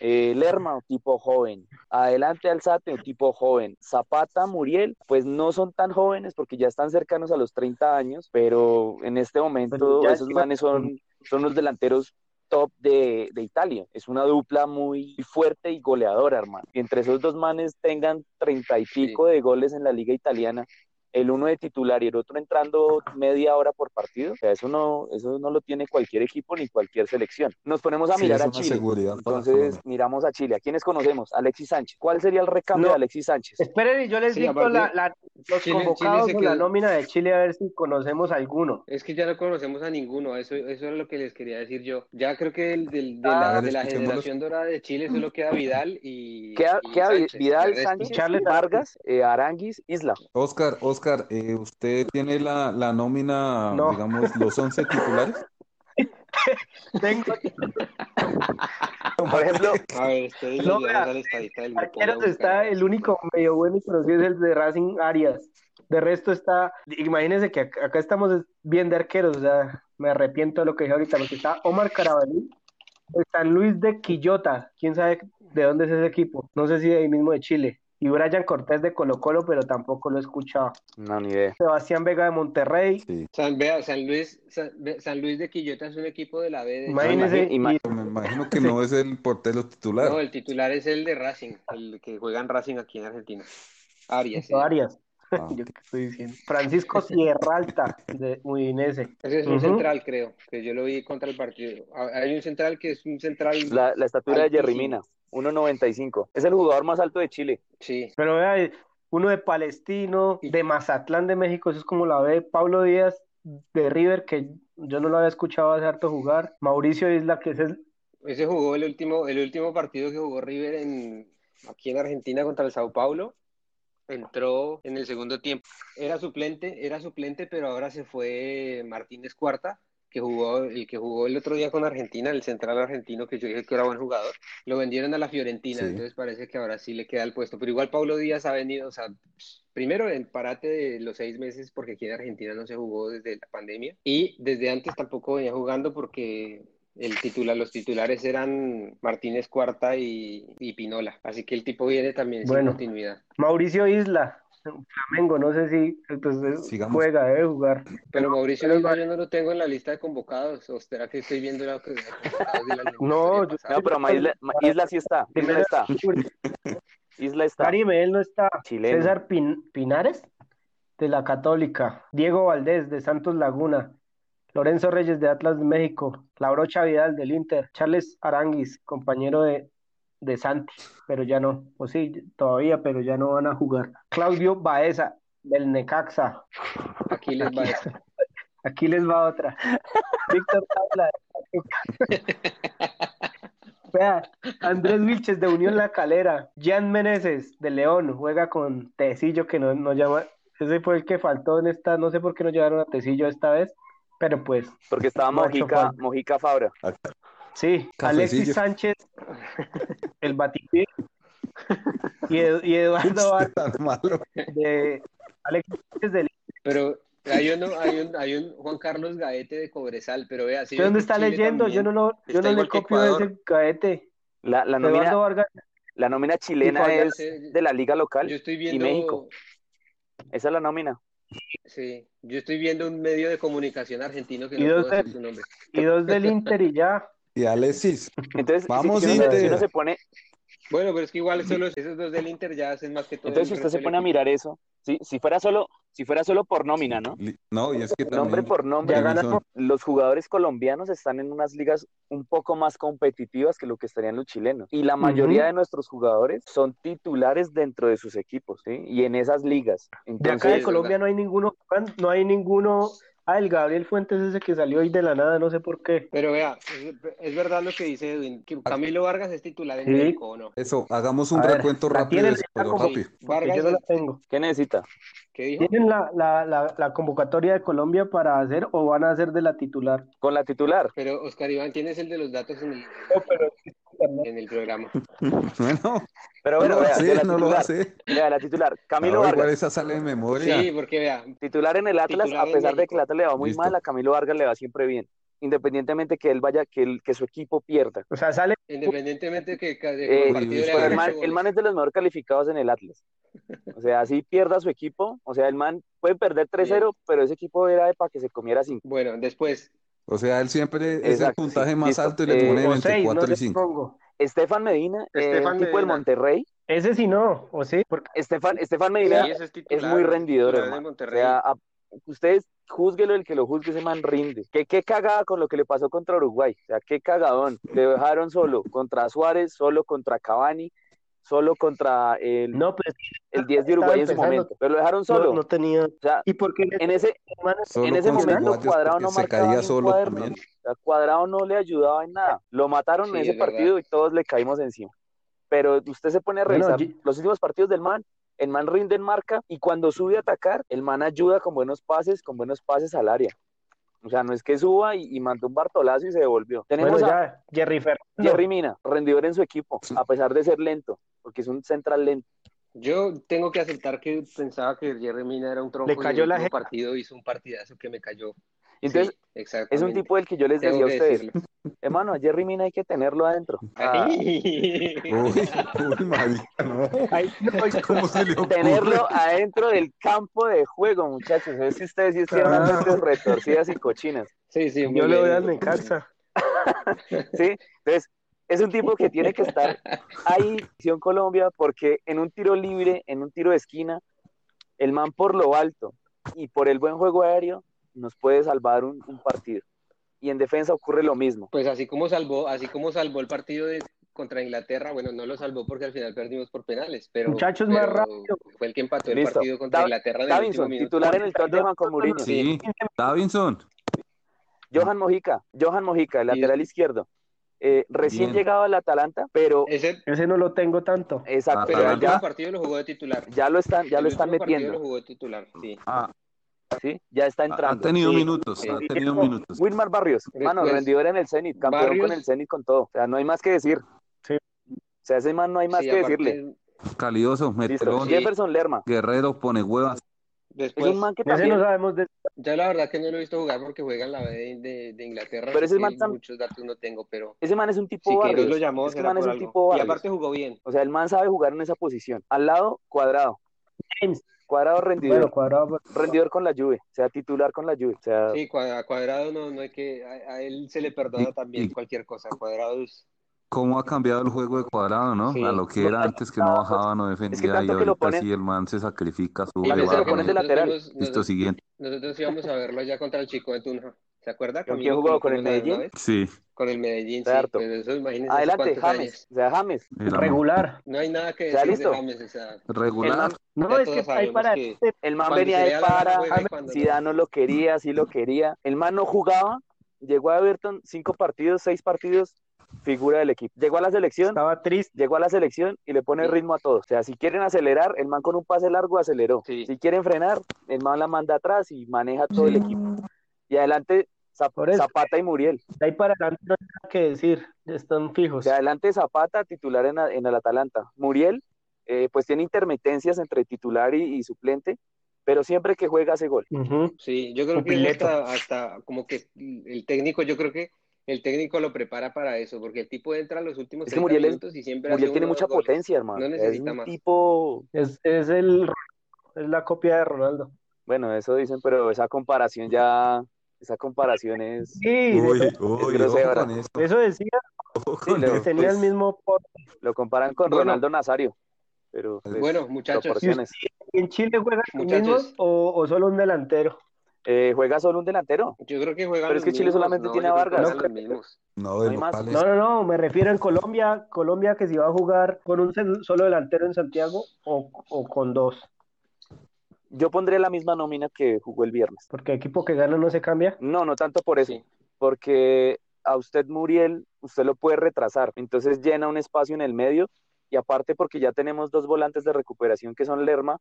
eh, Lerma, un tipo joven, adelante Alzate, un tipo joven, Zapata, Muriel, pues no son tan jóvenes porque ya están cercanos a los 30 años, pero en este momento esos es- manes son, son los delanteros top de, de Italia. Es una dupla muy fuerte y goleadora, hermano. Y entre esos dos manes tengan treinta y pico de goles en la liga italiana, el uno de titular y el otro entrando media hora por partido, o sea, eso no, eso no lo tiene cualquier equipo ni cualquier selección. Nos ponemos a Sí, mirar a Chile. Entonces, miramos a Chile. ¿A quiénes conocemos? Alexis Sánchez. ¿Cuál sería el recambio No. de Alexis Sánchez? Esperen y yo les Sí, digo aparte, la, la- los Chile- convocados Chile la nómina de Chile a ver si conocemos alguno. Es que ya no conocemos a ninguno, eso, eso es lo que les quería decir yo. Ya creo que del- del- de, A la, ver, de la generación dorada de Chile solo queda Vidal y, Queda, y queda Vi- Sánchez. Vidal, El Sánchez, Charles Vargas, eh, Aranguis, Isla. Oscar, Oscar, eh, ¿usted tiene la, la nómina, No. digamos, los 11 titulares? Tengo Por ejemplo, A ver, estoy No, leyendo vea, la estadista del grupo, arqueros voy a buscar. está el único medio bueno, pero sí es el de Racing Arias. De resto está, imagínense que acá, acá estamos bien de arqueros, o sea, me arrepiento de lo que dije ahorita, porque está Omar Carabalí, San Luis de Quillota, quién sabe de dónde es ese equipo, no sé si de ahí mismo de Chile, y Brian Cortés de Colo Colo, pero tampoco lo he escuchado. no, ni idea. Sebastián Vega de Monterrey, Sí. San, vea, San Luis, San, Luis de Quillota es un equipo de la B de y- Me imagino que no es el portero titular. No, el titular es el de Racing, el que juega en Racing aquí en Argentina. Arias. Arias. Ah. Yo qué estoy diciendo. Francisco Sierralta, de Udinese. Ese es un central, creo, que yo lo vi contra el partido. Ah, hay un central que es un central. La, la estatura de Jerry Mina, 1.95. Es el jugador más alto de Chile. Sí. Pero vea, uno de Palestino, de Mazatlán de México, eso es como la ve Pablo Díaz de River, que yo no lo había escuchado hace harto jugar. Mauricio Isla, que es el... Ese jugó el último, el último partido que jugó River en, aquí en Argentina contra el Sao Paulo. Entró en el segundo tiempo. Era suplente, era suplente, pero ahora se fue Martínez Cuarta, que jugó, el que jugó el otro día con Argentina, el central argentino, que yo dije que era buen jugador, lo vendieron a la Fiorentina, entonces parece que ahora sí le queda el puesto. Pero igual Pablo Díaz ha venido, o sea, primero en parate de los seis meses, porque aquí en Argentina no se jugó desde la pandemia, y desde antes tampoco venía jugando porque el titular, los titulares eran Martínez Cuarta y, Pinola. Así que el tipo viene también sin continuidad. Mauricio Isla, Flamengo, no sé si entonces juega, debe jugar. Pero Mauricio Isla yo no lo tengo en la lista de convocados, o será que estoy viendo la, No, no, pero Isla, Isla sí está. Isla está. Isla está. No está. César Pinares de la Católica. Diego Valdés de Santos Laguna. Lorenzo Reyes de Atlas de México, Laurocha Vidal del Inter, Charles Aranguis, compañero de, de Santi, pero ya no, o sí, todavía, pero ya no van a jugar. Claudio Baeza del Necaxa. Aquí les va esa. Aquí les va otra. Víctor Tabla. Vea, Andrés Vilches de Unión La Calera. Jan Meneses de León juega con Tecillo que no, no llama. Ese fue el que faltó en esta. No sé por qué no llevaron a Tecillo esta vez. Pero pues. Porque estaba Mojica, Mojica Fabra. Sí, Alexis Sánchez, el Batiquí. Y, y, Eduardo Vargas de Alexis Sánchez del Pero hay, uno, hay, un, hay un Juan Carlos Gaete de Cobresal, pero vea, si ¿Dónde está leyendo? yo no, lo, yo no le copio de ese Gaete. La, la nómina, la nómina chilena es de la liga local yo estoy viendo... y México. Esa es la nómina. Sí, yo estoy viendo un medio de comunicación argentino que no puedo decir su nombre. Y dos del Inter y ya. Y Alexis. Entonces, vamos si, uno se pone, bueno, pero es que igual solo esos dos del Inter ya hacen más que todo. Entonces, si usted se pone a mirar eso, si, si fuera solo, si fuera solo por nómina, ¿no? No, y es que también... Nombre por nombre, los jugadores colombianos están en unas ligas un poco más competitivas que lo que estarían los chilenos. Y la mayoría de nuestros jugadores son titulares dentro de sus equipos, ¿sí? Y en esas ligas. de acá de Colombia no hay ninguno, no hay ninguno Ah, el Gabriel Fuentes ese que salió hoy de la nada, no sé por qué. Pero vea, es, verdad lo que dice Edwin, que Camilo Vargas es titular en México, ¿o no? Eso, hagamos un recuento rápido, pero rápido. Vargas yo no la tengo. ¿Qué necesita? ¿Qué dijo? ¿Tienen la, la, la, la, convocatoria de Colombia para hacer o van a hacer de la titular? Con la titular. Pero, Oscar Iván, tienes el de los datos en el, en el programa. bueno, pero bueno, vea, sí, no lo hace. Vea, la titular, Camilo Vargas. Esa sale en memoria. Sí, porque vea. Titular en el Atlas, a pesar de que el Atlas le va muy mal, a Camilo Vargas le va siempre bien. Independientemente que él vaya, que, el, que su equipo pierda. O sea, sale. Independientemente que, eh, el, man, el man es de los mejor calificados en el Atlas. O sea, así pierda su equipo. O sea, el man puede perder 3-0, pero ese equipo era de para que se comiera 5. Bueno, después. O sea, él siempre es el puntaje más alto y le pone eh, 24 y 5. Estefan Medina, Estefan tipo del Monterrey. Ese sí no, ¿o sí? Porque Estefan, Estefan Medina es, muy rendidor, O sea, ustedes juzguelo el que lo juzgue, ese man rinde. ¿Qué, qué cagada con lo que le pasó contra Uruguay. O sea, qué cagadón. Le dejaron solo contra Suárez, solo contra Cavani, solo contra el, no, pues, el 10 de Uruguay en su momento. Pero lo dejaron solo. No, tenía. O sea, ¿Y por qué? En ese, en ese momento Cuadrado no marcaba solo cuaderno. Cuadrado no le ayudaba en nada. Lo mataron en ese partido y todos le caímos encima. Pero usted se pone a revisar los últimos partidos del man, el man rinde en marca y cuando sube a atacar, el man ayuda con buenos pases, con buenos pases al área. O sea, no es que suba y, mandó un bartolazo y se devolvió. Tenemos a Jerry Jerry Mina, rendidor en su equipo, a pesar de ser lento, porque es un central lento. Yo tengo que aceptar que pensaba que Jerry Mina era un tronco Le cayó y el partido hizo un partidazo que me cayó. Entonces, es un tipo del que yo les decía a ustedes, hermano, a Jerry Mina hay que tenerlo adentro. Ah. Tenerlo adentro del campo de juego, muchachos. A ver si ustedes sí ah. retorcidas y cochinas. Sí, sí, yo le voy a dar casa. sí, entonces, es un tipo que tiene que estar ahí, en Colombia, porque en un tiro libre, en un tiro de esquina, el man por lo alto y por el buen juego aéreo nos puede salvar un, un partido. Y en defensa ocurre lo mismo. Pues así como salvó, así como salvó el partido de contra Inglaterra, bueno, no lo salvó porque al final perdimos por penales, pero, Muchachos, pero más rápido. fue el que empató el Listo. partido contra Dav- Inglaterra en Davinson, titular en el Tottenham con Mourinho. Sí, Davinson. Johan Mojica, Johan Mojica, el lateral izquierdo. Eh, recién Bien. llegado al Atalanta, pero Ese, Ese no lo tengo tanto. exacto, pero el último ya, partido lo jugó de titular. ya lo están, ya El lo están lo metiendo, jugó de titular, sí. Ah, ¿sí? Ya está ha entrando. tenido Sí. minutos, sí. ha tenido minutos. Wilmar Barrios, mano, Después, rendidor en el Zenit, campeón Barrios- con el Zenit con todo. O sea, no hay más que decir. Sí. O sea, ese man no hay más Sí, que aparte, decirle. Calidoso, metelón, Sí. Jefferson Lerma, guerrero, pone huevas. es Después, un man que también, no sabemos de... yo la verdad que no lo he visto jugar porque juega en la B de, de- de Inglaterra, Pero ese man tam- muchos datos no tengo, pero ese man es un tipo Barrios. lo llamó, es que será man es un algo. tipo Y aparte jugó bien. O sea, el man sabe jugar en esa posición. Al lado, cuadrado. James. Cuadrado rendidor. Bueno, cuadrado. rendidor con la Juve. O sea, titular con la Juve. O sea, Sí, Cuadrado no, no hay que, a, a él se le perdona también cualquier cosa. Cuadrado es, ¿Cómo ha cambiado el juego de cuadrado, no? Sí. A lo que era antes que no bajaba, no defendía y tanto que lo ahorita ponen- sí el man se sacrifica, sube, También se lo baja. ponen de nosotros lateral. fuimos- Listo, nosotros, siguiente. nosotros íbamos a verlo allá contra el chico de Tunja. ¿Se acuerda? ¿Con quién jugó? ¿Con el Medellín? Sí, Con el Medellín, sí. Eso, hace adelante, James. años. O sea, James. era Regular. No hay nada que ¿Ya decir listo? de James. O sea, regular. No, Ya es que hay para... que- El man venía de para. y no. Zidane no lo quería, sí lo quería. El man no jugaba. Llegó a Everton cinco partidos, seis partidos, figura del equipo. Llegó a la selección, Estaba triste. llegó a la selección y le pone Sí. ritmo a todos. O sea, si quieren acelerar, el man con un pase largo aceleró. Sí. Si quieren frenar, el man la manda atrás y maneja todo el equipo. Y adelante, Zap- Por eso. Zapata y Muriel. De ahí para adelante no hay nada que decir. Están fijos. De adelante Zapata, titular en, el Atalanta. Muriel, eh, pues tiene intermitencias entre titular y, y suplente, pero siempre que juega hace gol. Sí, yo creo que hasta como que el técnico, yo creo que el técnico lo prepara para eso, porque el tipo entra a los últimos Es que 30 Muriel es- minutos y siempre Muriel hace tiene mucha goles. potencia, hermano. No es necesita un más. tipo, Es, es el es la copia de Ronaldo. bueno, eso dicen, pero esa comparación ya, esa comparación es, Sí, Uy, de- uy, grosera. ojo con esto, eso decía, Sí, lo- esto. tenía el pues, mismo lo comparan con Bueno. Ronaldo Nazario, pero pues, Bueno, muchachos. ¿En Chile juegan Muchachos. mismos o, o solo un delantero? Eh, juega solo un delantero. yo creo que juegan Pero es que Chile mismos, solamente no, tiene a Vargas. No, No. No, no, no, me refiero en Colombia, Colombia que si va a jugar con un solo delantero en Santiago o, o con dos, Yo pondré la misma nómina que jugó el viernes. porque equipo que gana no se cambia. No, no tanto por eso, Sí. porque a usted Muriel, usted lo puede retrasar, entonces llena un espacio en el medio y aparte porque ya tenemos dos volantes de recuperación que son Lerma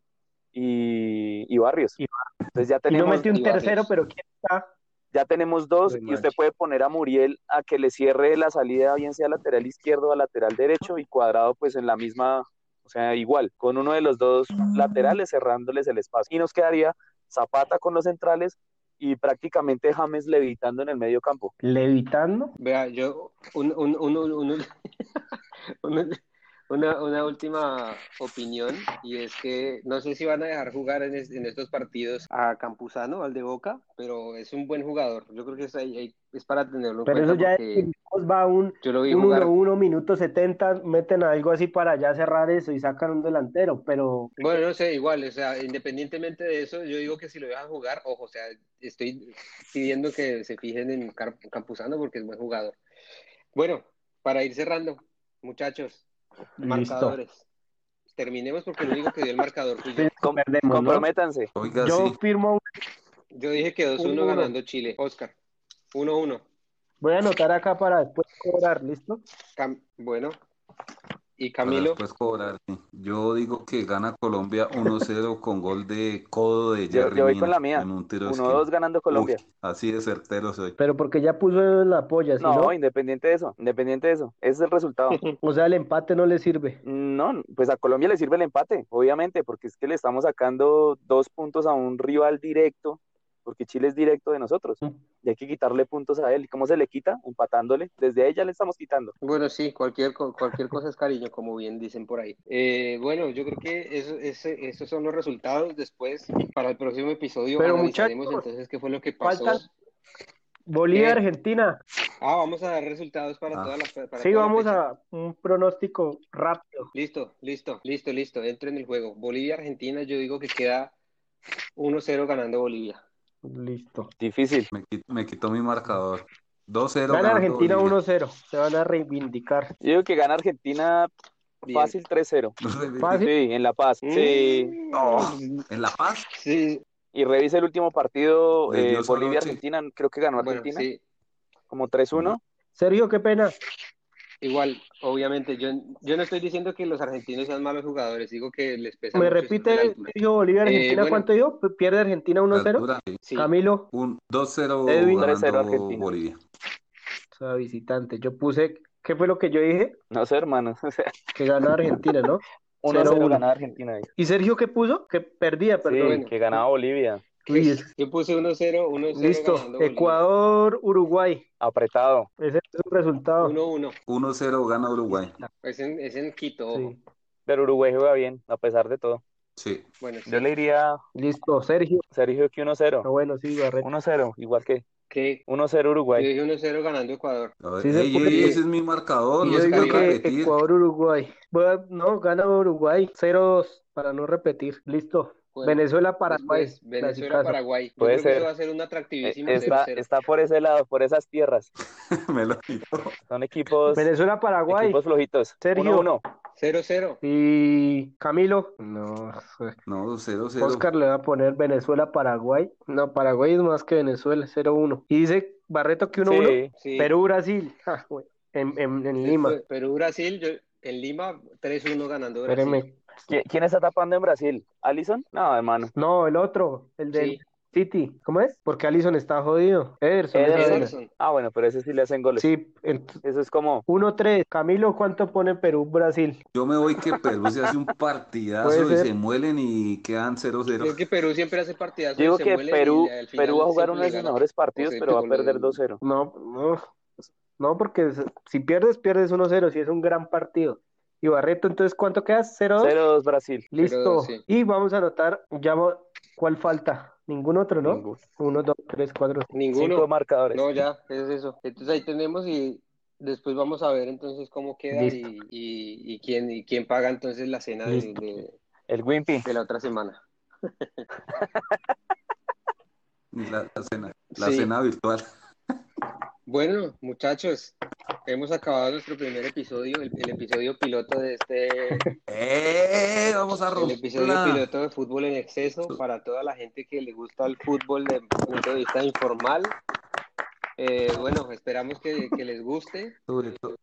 y, y Barrios. Y Entonces ya Y tenemos, mete un y Barrios. tercero, pero ¿quién está? ya tenemos dos y usted puede poner a Muriel a que le cierre la salida, bien sea lateral izquierdo o lateral derecho y cuadrado pues en la misma, o sea, igual, con uno de los dos laterales cerrándoles el espacio. Y nos quedaría Zapata con los centrales y prácticamente James levitando en el medio campo. Levitando. Vea, yo, un, un, un, un- un- un- una, una última opinión, y es que no sé si van a dejar jugar en, es- en estos partidos a Campuzano, al de Boca, pero es un buen jugador. Yo creo que es, ahí- es para tenerlo en Pero cuenta eso ya va un, yo lo vi un jugar. 1-1, minuto 70, meten algo así para ya cerrar eso y sacan un delantero, pero Bueno, no sé, igual, o sea, independientemente de eso, yo digo que si lo dejan jugar, ojo, o sea, estoy pidiendo que se fijen en Campuzano porque es buen jugador. Bueno, para ir cerrando, muchachos, listo. marcadores. Terminemos porque lo único que dio el marcador fui yo. Com- Perdemos, ¿no? comprométanse. Oiga, Yo sí. firmo, Yo dije que 2-1 Uno, uno. ganando Chile. Oscar, 1-1. voy a anotar acá para después cobrar, ¿listo? Cam- bueno. Y Para Camilo, después cobrar. sí. Yo digo que gana Colombia 1-0 con gol de codo de Yo- Jerry yo voy con la mía. en un tiro de 1-2 esquina. ganando Colombia. Uy, así de certero soy. Pero porque ya puso en la polla, ¿sí, No, no? independiente de eso, independiente de eso. Ese es el resultado. O sea, el empate no le sirve. No, pues a Colombia le sirve el empate, obviamente, porque es que le estamos sacando dos puntos a un rival directo, porque Chile es directo de nosotros. Mm. Y hay que quitarle puntos a él. ¿Y cómo se le quita? Empatándole. Desde ahí ya le estamos quitando. bueno, sí, cualquier, cualquier cosa es cariño, como bien dicen por ahí. Eh, bueno, yo creo que eso, ese- esos son los resultados. Después, para el próximo episodio, Pero, analizaremos muchachos, entonces qué fue lo que pasó. faltan- Bolivia, Eh, Argentina. Ah, vamos a dar resultados para Ah. toda la para Sí, toda vamos a un pronóstico rápido. Listo, listo, listo, listo. Entro en el juego. Bolivia, Argentina, yo digo que queda 1-0 ganando Bolivia. Listo. Difícil. Me, qui- me quitó mi marcador. 2-0 Gana Argentina Bolivia. 1-0. Se van a reivindicar. Yo digo que gana Argentina Bien. fácil 3-0. Fácil. Sí, en La Paz. Sí. Mm, Oh, ¿En La Paz? Sí, Y revisa el último partido, eh, Bolivia-Argentina, creo que ganó bueno, Argentina, sí. como 3-1. Sergio, qué pena. Igual, obviamente, yo, yo no estoy diciendo que los argentinos sean malos jugadores, digo que les pesa ¿Me mucho repite. Sergio Bolivia Argentina? Eh, bueno. ¿Cuánto dijo? ¿Pierde Argentina 1-0? Altura, sí. Sí. Camilo, Un 2-0 Edwin. ganando 3-0 Argentina. Bolivia. o sea, visitante. Yo puse, ¿qué fue lo que yo dije? No sé, hermano. O sea, Que gana Argentina, ¿no? 1-0 0-1. ganaba Argentina. ahí. ¿Y Sergio qué puso? Que perdía, Sí, perdón. que ganaba Bolivia. Es- Yo puse 1-0, 1-0 Listo. Ecuador, Uruguay. Apretado. Ese es el resultado. 1-1. 1-0 gana Uruguay. Es en, es en Quito, ojo. Sí. Pero Uruguay juega bien, a pesar de todo. Sí. Bueno, sí. Yo le diría, Listo, Sergio. Sergio, que Ah, 1-0. bueno, sí, Barreto. 1-0, igual que ¿Qué? 1-0 Yo Uruguay. dije 1-0 ganando Ecuador. A ver, Sí se ey, puede. ey, ese es mi marcador, no yo se digo puede que repetir. Ecuador-Uruguay. No, gana Uruguay. 0-2, para no repetir. Listo. Venezuela-Paraguay. después, Venezuela, clasicazo. Paraguay. Yo Puede creo que ser. eso va a ser un Eh, atractivísimo Está, 0-0. está por ese lado, por esas tierras. Me lo quitó. Son equipos, Venezuela-Paraguay. equipos flojitos. Sergio. 1-1. 0-0. Y Camilo. No. No, 0-0. Oscar le va a poner Venezuela-Paraguay. No, Paraguay es más que Venezuela, 0-1. Y dice Barreto que 1-1. Sí, Sí. Perú-Brasil. Ja, güey. En, en, en Lima. Perú-Brasil, yo, en Lima 3-1 ganando Brasil. Espéreme. ¿Qui- ¿Quién está tapando en Brasil? ¿Allison? No, hermano. No, el otro, el del Sí. City. ¿Cómo es? Porque Allison está jodido. Ederson. Ederson. Ah, bueno, pero ese sí le hacen goles. Sí, Eso es como, 1-3. Camilo, ¿cuánto pone Perú-Brasil? Yo me voy que Perú se hace un partidazo y ser. se muelen y quedan 0-0. Creo que Perú siempre hace partidazos. digo se que muelen Perú, y al final Perú va a jugar uno de sus mejores partidos, O sea, pero va a perder 2-0. No, no. No, porque si pierdes, pierdes 1-0. Si es un gran partido. Y Barreto, entonces, ¿cuánto quedas? 0-2. 0-2 Brasil. Listo. 0-2, sí. Y vamos a anotar, ya ¿cuál falta? Ningún otro, ¿no? Ninguno. 1, 2, 3, 4. Ninguno. Cinco marcadores. No, ya, es eso. Entonces ahí tenemos y después vamos a ver entonces cómo queda y, y, y quién, y quién paga entonces la cena de, El Wimpy. de la otra semana. La, la cena, la Sí. cena virtual. Bueno, muchachos, hemos acabado nuestro primer episodio, el, el episodio piloto de este, ¡Eh! Vamos a el episodio piloto de fútbol en exceso para toda la gente que le gusta el fútbol desde un punto de vista informal. Eh, bueno, esperamos que, que les guste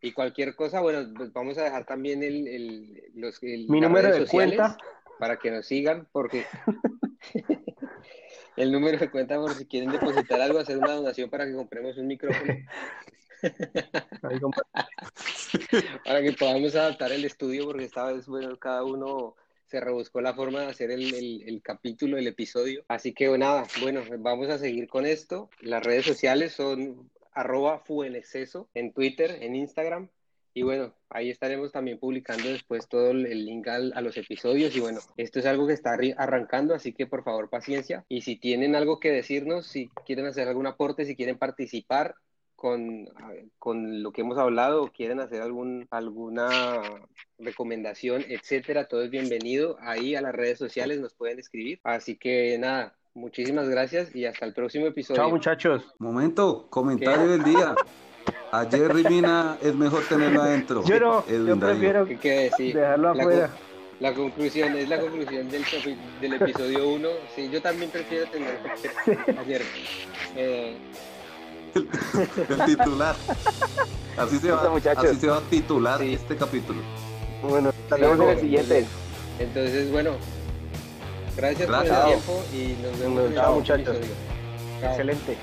y cualquier cosa, bueno, pues vamos a dejar también el, el- los, el- Mi número de sociales cuenta. para que nos sigan, porque el número de cuenta por si quieren depositar algo, hacer una donación para que compremos un micrófono, para que podamos adaptar el estudio, porque esta vez, bueno, cada uno se rebuscó la forma de hacer el, el- el capítulo, el episodio. Así que nada, bueno, vamos a seguir con esto. Las redes sociales son arroba fuenexceso en Twitter, en Instagram. Y bueno, ahí estaremos también publicando después todo el link al- a los episodios. Y bueno, esto es algo que está arrancando, así que por favor paciencia. Y si tienen algo que decirnos, si quieren hacer algún aporte, si quieren participar con, con lo que hemos hablado o quieren hacer algún, alguna recomendación, etcétera, todo es bienvenido. Ahí a las redes sociales nos pueden escribir. Así que nada, muchísimas gracias y hasta el próximo episodio. Chao, muchachos. Momento, comentario del día. A Jerry Mina es mejor tenerlo adentro. Yo no, Edwin yo prefiero ¿Qué quiere decir? dejarlo La afuera. La conclusión, es la conclusión del, episodio 1. Sí, yo también prefiero tener ayer. Eh, El titular. Así se va, muchachos. así se va a titular Sí. este capítulo. Bueno, Sí, luego. en el siguiente. entonces, bueno, gracias por el tiempo y nos vemos en el muchachos. episodio. Chao. Excelente.